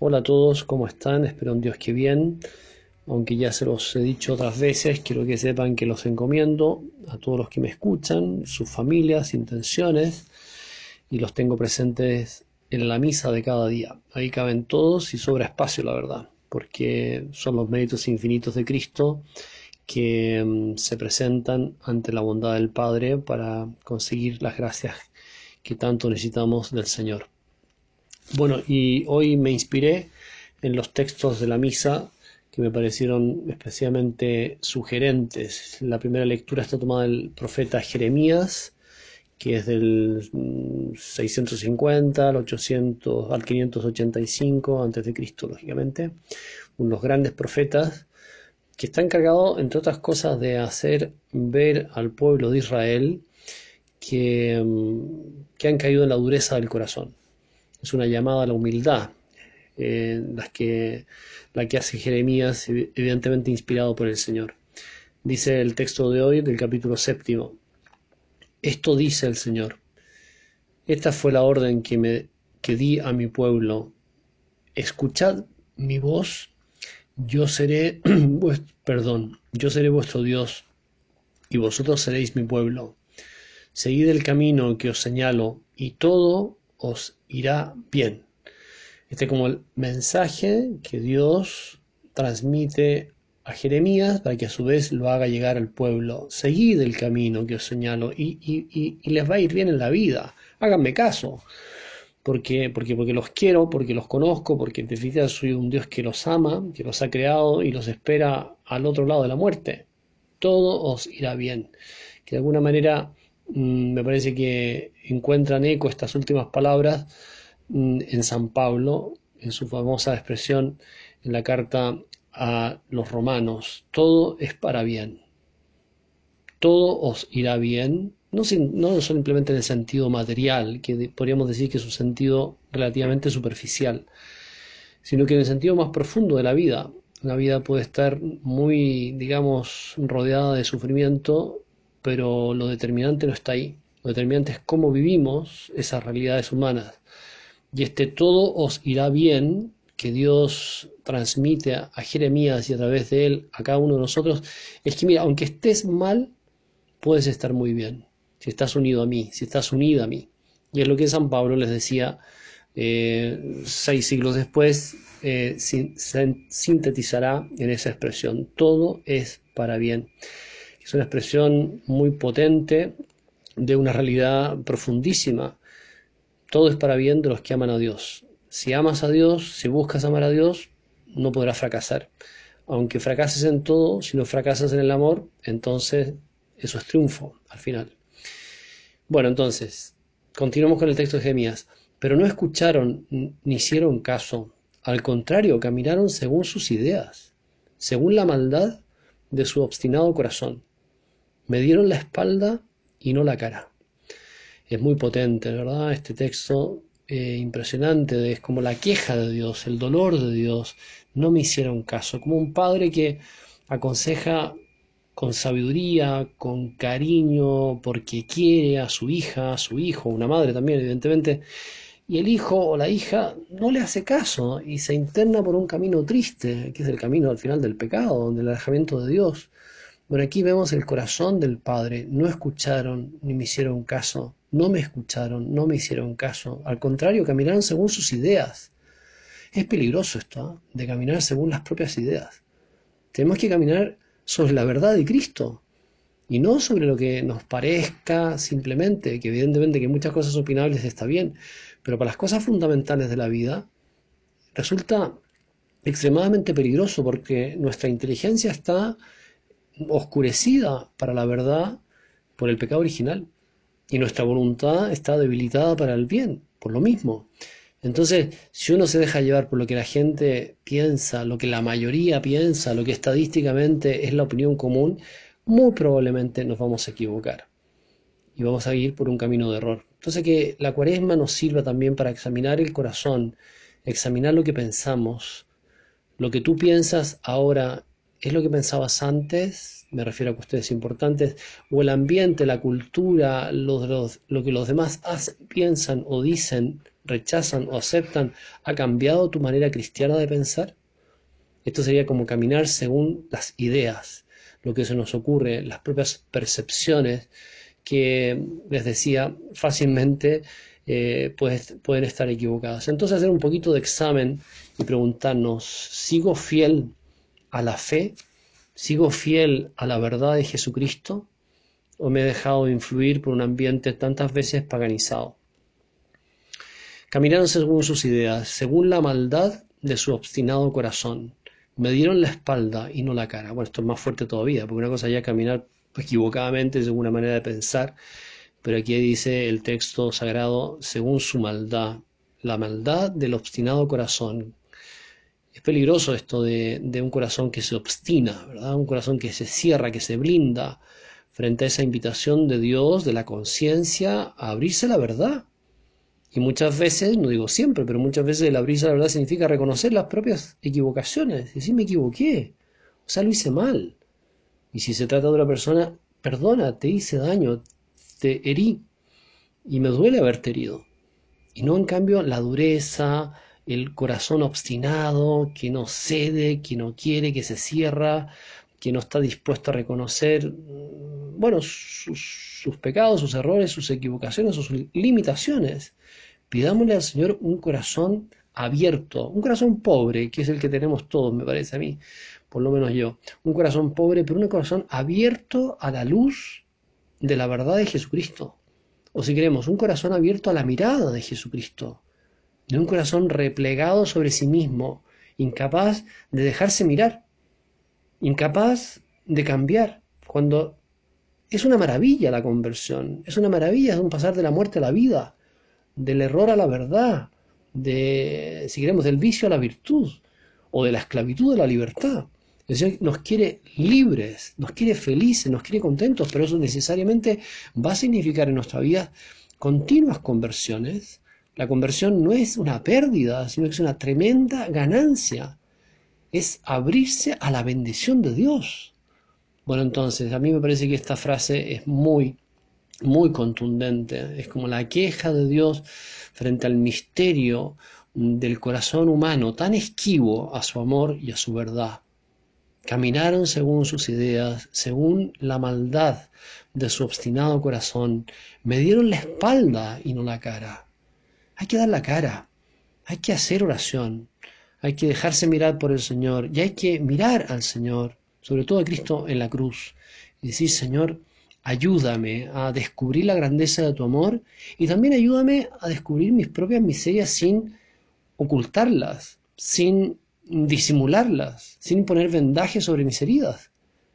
Hola a todos, ¿cómo están? Espero en Dios que bien. Aunque ya se los he dicho otras veces, quiero que sepan que los encomiendo a todos los que me escuchan, sus familias, intenciones, y los tengo presentes en la misa de cada día. Ahí caben todos y sobra espacio, la verdad, porque son los méritos infinitos de Cristo que mm, se presentan ante la bondad del Padre para conseguir las gracias que tanto necesitamos del Señor. Bueno, y hoy me inspiré en los textos de la misa que me parecieron especialmente sugerentes. La primera lectura está tomada del profeta Jeremías, que es del 650 al 800 al 585 antes de Cristo, lógicamente, unos grandes profetas que está encargado, entre otras cosas, de hacer ver al pueblo de Israel que, mm, que han caído en la dureza del corazón es una llamada a la humildad, eh, que, la que hace Jeremías, evidentemente inspirado por el Señor. Dice el texto de hoy del capítulo séptimo, esto dice el Señor, esta fue la orden que, me, que di a mi pueblo, escuchad mi voz, yo seré, perdón, yo seré vuestro Dios y vosotros seréis mi pueblo. Seguid el camino que os señalo y todo os irá bien. Este es como el mensaje que Dios transmite a Jeremías para que a su vez lo haga llegar al pueblo. Seguid el camino que os señalo y, les va a ir bien en la vida. Háganme caso. Porque, porque, porque los quiero, porque los conozco, porque en definitiva soy un Dios que los ama, que los ha creado y los espera al otro lado de la muerte. Todo os irá bien. Que de alguna manera me parece que encuentran eco estas últimas palabras mm, en San Pablo, en su famosa expresión en la carta a los romanos, todo es para bien, todo os irá bien, no, no simplemente en el sentido material, que podríamos decir que es un sentido relativamente superficial, sino que en el sentido más profundo de la vida. La vida puede estar muy, digamos, rodeada de sufrimiento pero lo determinante no está ahí. Lo determinante es cómo vivimos esas realidades humanas. Y este todo os irá bien que Dios transmite a, Jeremías y a través de él a cada uno de nosotros, es que mira, aunque estés mal, puedes estar muy bien. Si estás unido a mí, si estás unida a mí. Y es lo que San Pablo les decía eh, seis siglos después, eh, sintetizará en esa expresión. Todo es para bien es una expresión muy potente de una realidad profundísima. Todo es para bien de los que aman a Dios. Si amas a Dios, si buscas amar a Dios, no podrás fracasar. Aunque fracases en todo, si no fracasas en el amor, entonces eso es triunfo al final. Bueno, entonces, continuamos con el texto de Jeremías. Pero no escucharon ni hicieron caso. Al contrario, caminaron según sus ideas, según la maldad de su obstinado corazón. Me dieron la espalda y no la cara. Es muy potente, ¿verdad? Este texto eh, impresionante, es como la queja de Dios, el dolor de Dios. No me hicieron caso, como un padre que aconseja con sabiduría, con cariño, porque quiere a su hija, a su hijo, una madre también, evidentemente, y el hijo o la hija no le hace caso y se interna por un camino triste, que es el camino al final del pecado, del alejamiento de Dios. Bueno, aquí vemos el corazón del Padre. No escucharon ni me hicieron caso. No me escucharon, no me hicieron caso. Al contrario, caminaron según sus ideas. Es peligroso esto, ¿eh? de caminar según las propias ideas. Tenemos que caminar sobre la verdad de Cristo y no sobre lo que nos parezca simplemente, que evidentemente que muchas cosas opinables está bien, pero para las cosas fundamentales de la vida resulta extremadamente peligroso porque nuestra inteligencia está oscurecida para la verdad por el pecado original y nuestra voluntad está debilitada para el bien, por lo mismo. Entonces, si uno se deja llevar por lo que la gente piensa, lo que la mayoría piensa, lo que estadísticamente es la opinión común, muy probablemente nos vamos a equivocar y vamos a ir por un camino de error. Entonces, que la cuaresma nos sirva también para examinar el corazón, examinar lo que pensamos, lo que tú piensas ahora ¿Es lo que pensabas antes? Me refiero a cuestiones importantes. ¿O el ambiente, la cultura, lo, que los demás piensan o dicen, rechazan o aceptan, ha cambiado tu manera cristiana de pensar? Esto sería como caminar según las ideas, lo que se nos ocurre, las propias percepciones que, les decía, fácilmente eh, pueden estar equivocadas. Entonces hacer un poquito de examen y preguntarnos, ¿sigo fiel a la fe? ¿Sigo fiel a la verdad de Jesucristo? ¿O me he dejado influir por un ambiente tantas veces paganizado? Caminaron según sus ideas, según la maldad de su obstinado corazón. Me dieron la espalda y no la cara. Bueno, esto es más fuerte todavía, porque una cosa ya caminar equivocadamente según una manera de pensar, pero aquí dice el texto sagrado, según su maldad, la maldad del obstinado corazón. Es peligroso esto de, de un corazón que se obstina, ¿verdad? Un corazón que se cierra, que se blinda frente a esa invitación de Dios, de la conciencia, a abrirse la verdad. Y muchas veces, no digo siempre, pero muchas veces el abrirse la verdad significa reconocer las propias equivocaciones, decir me equivoqué, o sea, lo hice mal. Y si se trata de una persona, perdona, te hice daño, te herí y me duele haberte herido. Y no en cambio la dureza, el corazón obstinado, que no cede, que no quiere, que se cierra, que no está dispuesto a reconocer, mm, bueno, sus, sus pecados, sus errores, sus equivocaciones, sus limitaciones. Pidámosle al Señor un corazón abierto, un corazón pobre, que es el que tenemos todos, me parece a mí, por lo menos yo. Un corazón pobre, pero un corazón abierto a la luz de la verdad de Jesucristo. O si queremos, un corazón abierto a la mirada de Jesucristo. De un corazón replegado sobre sí mismo, incapaz de dejarse mirar, incapaz de cambiar. Cuando es una maravilla la conversión, es una maravilla, es un pasar de la muerte a la vida, del error a la verdad, de, si queremos, del vicio a la virtud, o de la esclavitud a la libertad. El Señor nos quiere libres, nos quiere felices, nos quiere contentos, pero eso necesariamente va a significar en nuestra vida continuas conversiones. La conversión no es una pérdida, sino que es una tremenda ganancia. Es abrirse a la bendición de Dios. Bueno, entonces, a mí me parece que esta frase es muy, muy contundente. Es como la queja de Dios frente al misterio del corazón humano, tan esquivo a su amor y a su verdad. Caminaron según sus ideas, según la maldad de su obstinado corazón. Me dieron la espalda y no la cara. Hay que dar la cara. Hay que hacer oración. Hay que dejarse mirar por el Señor. Y hay que mirar al Señor, sobre todo a Cristo en la cruz. Y decir, Señor, ayúdame a descubrir la grandeza de tu amor y también ayúdame a descubrir mis propias miserias sin ocultarlas, sin disimularlas, sin poner vendaje sobre mis heridas,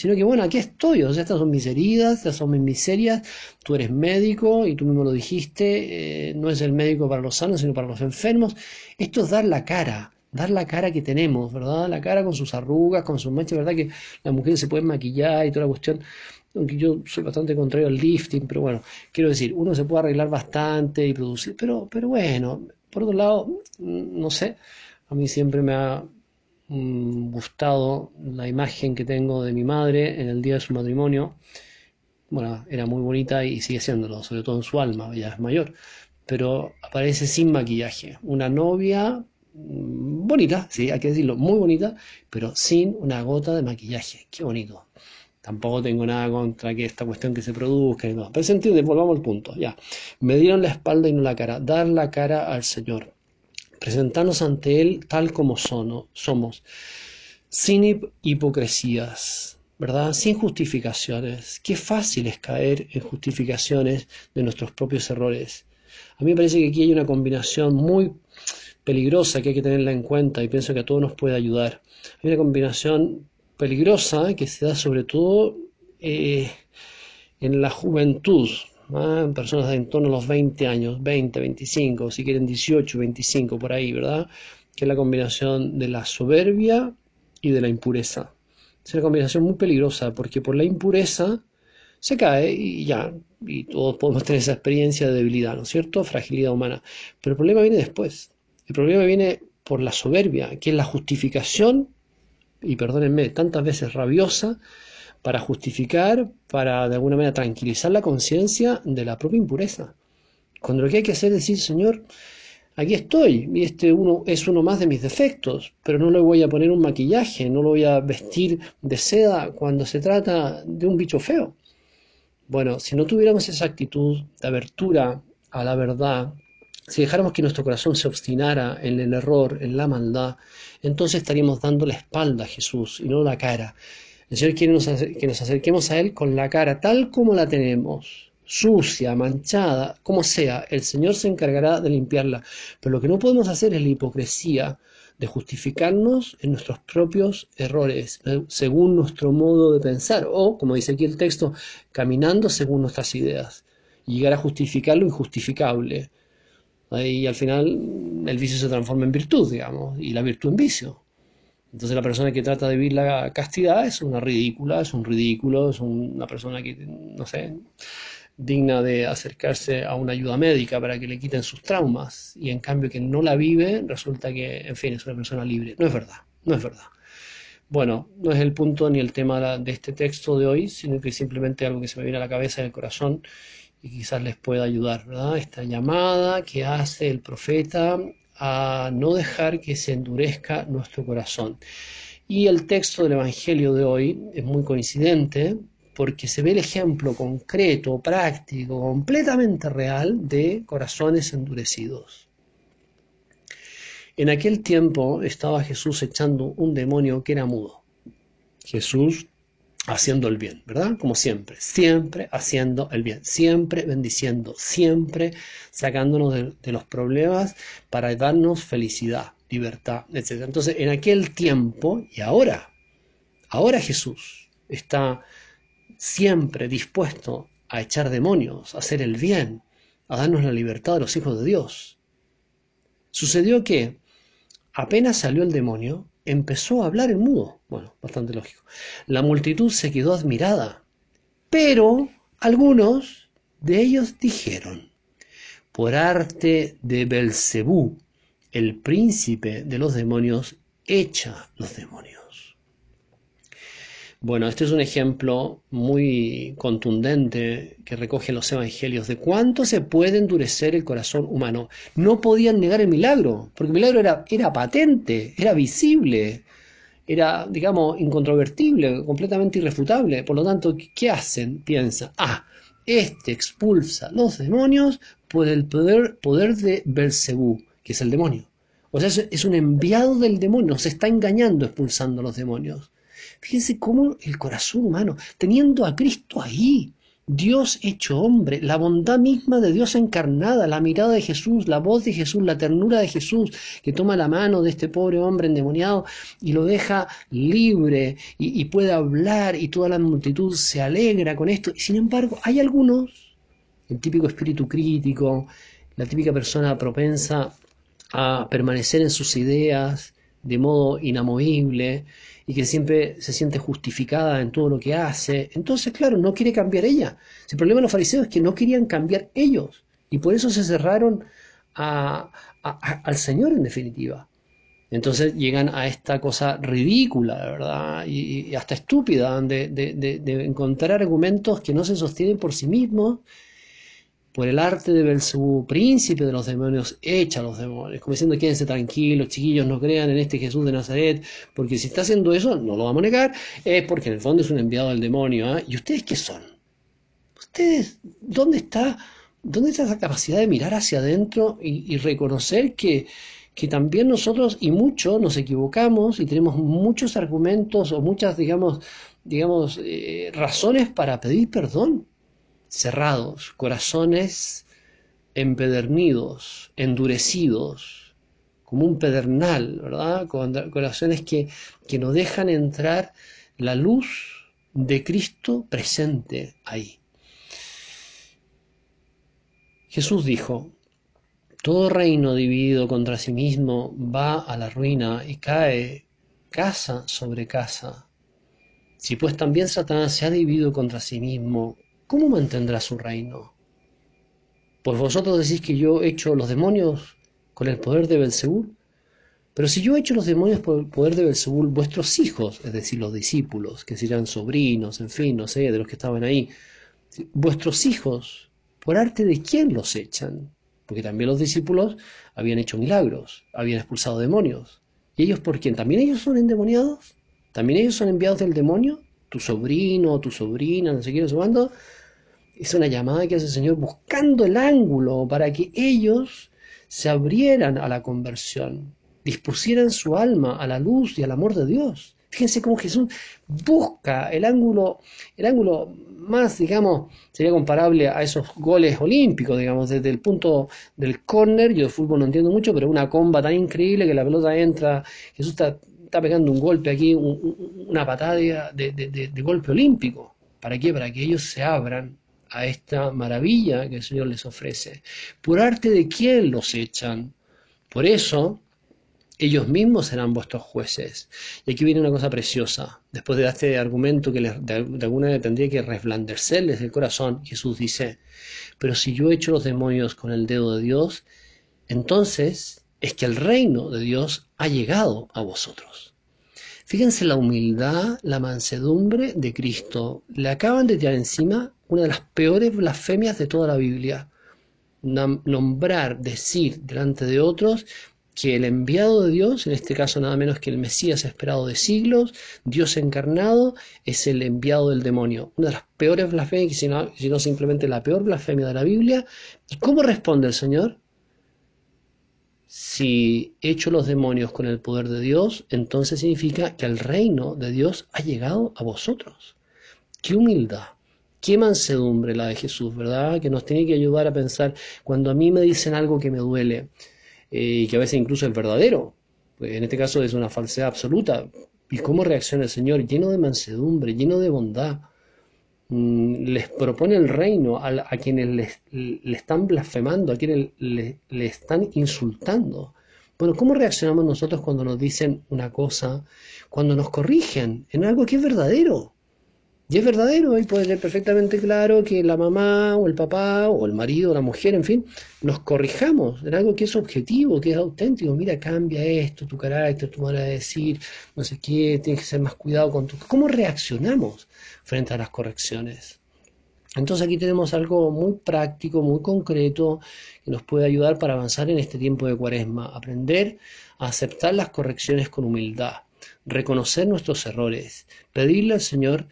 sino que bueno, aquí estoy, o sea, estas son mis heridas, estas son mis miserias, tú eres médico y tú mismo lo dijiste, eh, no es el médico para los sanos, sino para los enfermos, esto es dar la cara, dar la cara que tenemos, ¿verdad? La cara con sus arrugas, con sus manchas, ¿verdad? Que las mujeres se pueden maquillar y toda la cuestión, aunque yo soy bastante contrario al lifting, pero bueno, quiero decir, uno se puede arreglar bastante y producir, pero, pero bueno, por otro lado, no sé, a mí siempre me ha gustado la imagen que tengo de mi madre en el día de su matrimonio. Bueno, era muy bonita y sigue siéndolo, sobre todo en su alma, ella es mayor. Pero aparece sin maquillaje. Una novia mm, bonita, sí, hay que decirlo, muy bonita, pero sin una gota de maquillaje. Qué bonito. Tampoco tengo nada contra que esta cuestión que se produzca y no. Pero se entiende, volvamos al punto. Ya. Me dieron la espalda y no la cara. Dar la cara al Señor presentarnos ante Él tal como somos, sin hipocresías, ¿verdad? Sin justificaciones. Qué fácil es caer en justificaciones de nuestros propios errores. A mí me parece que aquí hay una combinación muy peligrosa que hay que tenerla en cuenta y pienso que a todos nos puede ayudar. Hay una combinación peligrosa que se da sobre todo eh, en la juventud, personas de en torno a los 20 años, 20, 25, si quieren 18, 25 por ahí, ¿verdad? Que es la combinación de la soberbia y de la impureza. Es una combinación muy peligrosa porque por la impureza se cae y ya, y todos podemos tener esa experiencia de debilidad, ¿no es cierto? Fragilidad humana. Pero el problema viene después. El problema viene por la soberbia, que es la justificación y perdónenme, tantas veces rabiosa para justificar, para de alguna manera tranquilizar la conciencia de la propia impureza. Cuando lo que hay que hacer es decir, Señor, aquí estoy, y este uno es uno más de mis defectos, pero no le voy a poner un maquillaje, no lo voy a vestir de seda cuando se trata de un bicho feo. Bueno, si no tuviéramos esa actitud de abertura a la verdad, si dejáramos que nuestro corazón se obstinara en el error, en la maldad, entonces estaríamos dando la espalda a Jesús y no la cara. El Señor quiere que nos acerquemos a Él con la cara tal como la tenemos, sucia, manchada, como sea. El Señor se encargará de limpiarla. Pero lo que no podemos hacer es la hipocresía de justificarnos en nuestros propios errores, eh, según nuestro modo de pensar, o, como dice aquí el texto, caminando según nuestras ideas, y llegar a justificar lo injustificable. Y al final el vicio se transforma en virtud, digamos, y la virtud en vicio. Entonces la persona que trata de vivir la castidad es una ridícula, es un ridículo, es una persona que, no sé, digna de acercarse a una ayuda médica para que le quiten sus traumas y en cambio que no la vive resulta que, en fin, es una persona libre. No es verdad, no es verdad. Bueno, no es el punto ni el tema de este texto de hoy, sino que simplemente algo que se me viene a la cabeza y al corazón y quizás les pueda ayudar, ¿verdad? Esta llamada que hace el profeta a no dejar que se endurezca nuestro corazón. Y el texto del Evangelio de hoy es muy coincidente porque se ve el ejemplo concreto, práctico, completamente real de corazones endurecidos. En aquel tiempo estaba Jesús echando un demonio que era mudo. Jesús haciendo el bien, ¿verdad? Como siempre, siempre haciendo el bien, siempre bendiciendo, siempre sacándonos de, los problemas para darnos felicidad, libertad, etc. Entonces, en aquel tiempo y ahora, ahora Jesús está siempre dispuesto a echar demonios, a hacer el bien, a darnos la libertad de los hijos de Dios. Sucedió que apenas salió el demonio, empezó a hablar en mudo. Bueno, bastante lógico. La multitud se quedó admirada, pero algunos de ellos dijeron, por arte de Belcebú, el príncipe de los demonios, echa los demonios. Bueno, este es un ejemplo muy contundente que recoge los evangelios de cuánto se puede endurecer el corazón humano. No podían negar el milagro, porque el milagro era, era patente, era visible, era, digamos, incontrovertible, completamente irrefutable. Por lo tanto, ¿qué hacen? Piensa, ah, este expulsa los demonios por el poder, poder de Belcebú, que es el demonio. O sea, es un enviado del demonio, se está engañando expulsando a los demonios. Fíjense cómo el corazón humano, teniendo a Cristo ahí, Dios hecho hombre, la bondad misma de Dios encarnada, la mirada de Jesús, la voz de Jesús, la ternura de Jesús, que toma la mano de este pobre hombre endemoniado y lo deja libre y, puede hablar y toda la multitud se alegra con esto. Sin embargo, hay algunos, el típico espíritu crítico, la típica persona propensa a permanecer en sus ideas de modo inamovible, y que siempre se siente justificada en todo lo que hace. Entonces, claro, no quiere cambiar ella. El problema de los fariseos es que no querían cambiar ellos y por eso se cerraron al Señor en definitiva. Entonces llegan a esta cosa ridícula, ¿verdad? Y, hasta estúpida de, de, encontrar argumentos que no se sostienen por sí mismos por el arte de Belzebú, príncipe de los demonios, echa a los demonios, como diciendo quédense tranquilos, chiquillos, no crean en este Jesús de Nazaret, porque si está haciendo eso, no lo vamos a negar, es porque en el fondo es un enviado del demonio. ¿ah? ¿Y ustedes qué son? ¿Ustedes dónde está, dónde está esa capacidad de mirar hacia adentro y, reconocer que, que también nosotros y muchos nos equivocamos y tenemos muchos argumentos o muchas, digamos, digamos, eh, razones para pedir perdón? Cerrados, corazones empedernidos, endurecidos, como un pedernal, ¿verdad? Corazones que, que no dejan entrar la luz de Cristo presente ahí. Jesús dijo, todo reino dividido contra sí mismo va a la ruina y cae casa sobre casa. Si pues también Satanás se ha dividido contra sí mismo, ¿cómo mantendrá su reino? Pues vosotros decís que yo he hecho los demonios con el poder de Belzebú, Pero si yo he hecho los demonios por el poder de Belzebul, vuestros hijos, es decir, los discípulos, que serían sobrinos, en fin, no sé, de los que estaban ahí, vuestros hijos, ¿por arte de quién los echan? Porque también los discípulos habían hecho milagros, habían expulsado demonios. ¿Y ellos por quién? ¿También ellos son endemoniados? ¿También ellos son enviados del demonio? ¿Tu sobrino, tu sobrina, no sé qué, no sé cuándo? Es una llamada que hace el Señor buscando el ángulo para que ellos se abrieran a la conversión, dispusieran su alma a la luz y al amor de Dios. Fíjense cómo Jesús busca el ángulo, el ángulo más, digamos, sería comparable a esos goles olímpicos, digamos, desde el punto del córner, yo de fútbol no entiendo mucho, pero una comba tan increíble que la pelota entra, Jesús está, pegando un golpe aquí, una patada de, de golpe olímpico. ¿Para qué? Para que ellos se abran a esta maravilla que el Señor les ofrece. ¿Por arte de quién los echan? Por eso, ellos mismos serán vuestros jueces. Y aquí viene una cosa preciosa. Después de este argumento que de, alguna manera tendría que resplandecerles el corazón, Jesús dice, pero si yo echo los demonios con el dedo de Dios, entonces es que el reino de Dios ha llegado a vosotros. Fíjense la humildad, la mansedumbre de Cristo. Le acaban de tirar encima una de las peores blasfemias de toda la Biblia. Nombrar, decir delante de otros que el enviado de Dios, en este caso nada menos que el Mesías esperado de siglos, Dios encarnado, es el enviado del demonio. Una de las peores blasfemias, si no, si no simplemente la peor blasfemia de la Biblia. ¿Y cómo responde el Señor? Si echo los demonios con el poder de Dios, entonces significa que el reino de Dios ha llegado a vosotros. Qué humildad, qué mansedumbre la de Jesús, ¿verdad? Que nos tiene que ayudar a pensar cuando a mí me dicen algo que me duele y que a veces incluso es verdadero, pues en este caso es una falsedad absoluta. ¿Y cómo reacciona el Señor? Lleno de mansedumbre, lleno de bondad. Mm, les propone el reino a, quienes le están blasfemando, a quienes le, le están insultando. Bueno, ¿cómo reaccionamos nosotros cuando nos dicen una cosa, cuando nos corrigen en algo que es verdadero? Y es verdadero, y puede ser perfectamente claro que la mamá o el papá o el marido o la mujer, en fin, nos corrijamos en algo que es objetivo, que es auténtico. Mira, cambia esto, tu carácter, tu manera de decir, no sé qué, tienes que ser más cuidado con tu... ¿Cómo reaccionamos frente a las correcciones? Entonces aquí tenemos algo muy práctico, muy concreto, que nos puede ayudar para avanzar en este tiempo de cuaresma, aprender a aceptar las correcciones con humildad, reconocer nuestros errores, pedirle al Señor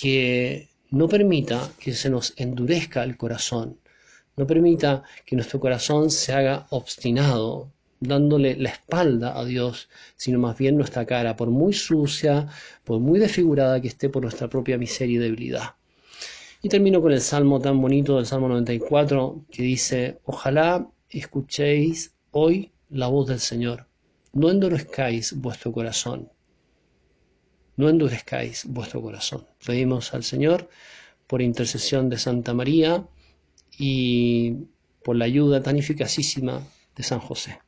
que no permita que se nos endurezca el corazón, no permita que nuestro corazón se haga obstinado, dándole la espalda a Dios, sino más bien nuestra cara, por muy sucia, por muy desfigurada que esté por nuestra propia miseria y debilidad. Y termino con el salmo tan bonito del Salmo 94 que dice, ojalá escuchéis hoy la voz del Señor, no endurezcáis vuestro corazón no endurezcáis vuestro corazón. Pedimos al Señor por intercesión de Santa María y por la ayuda tan eficacísima de San José.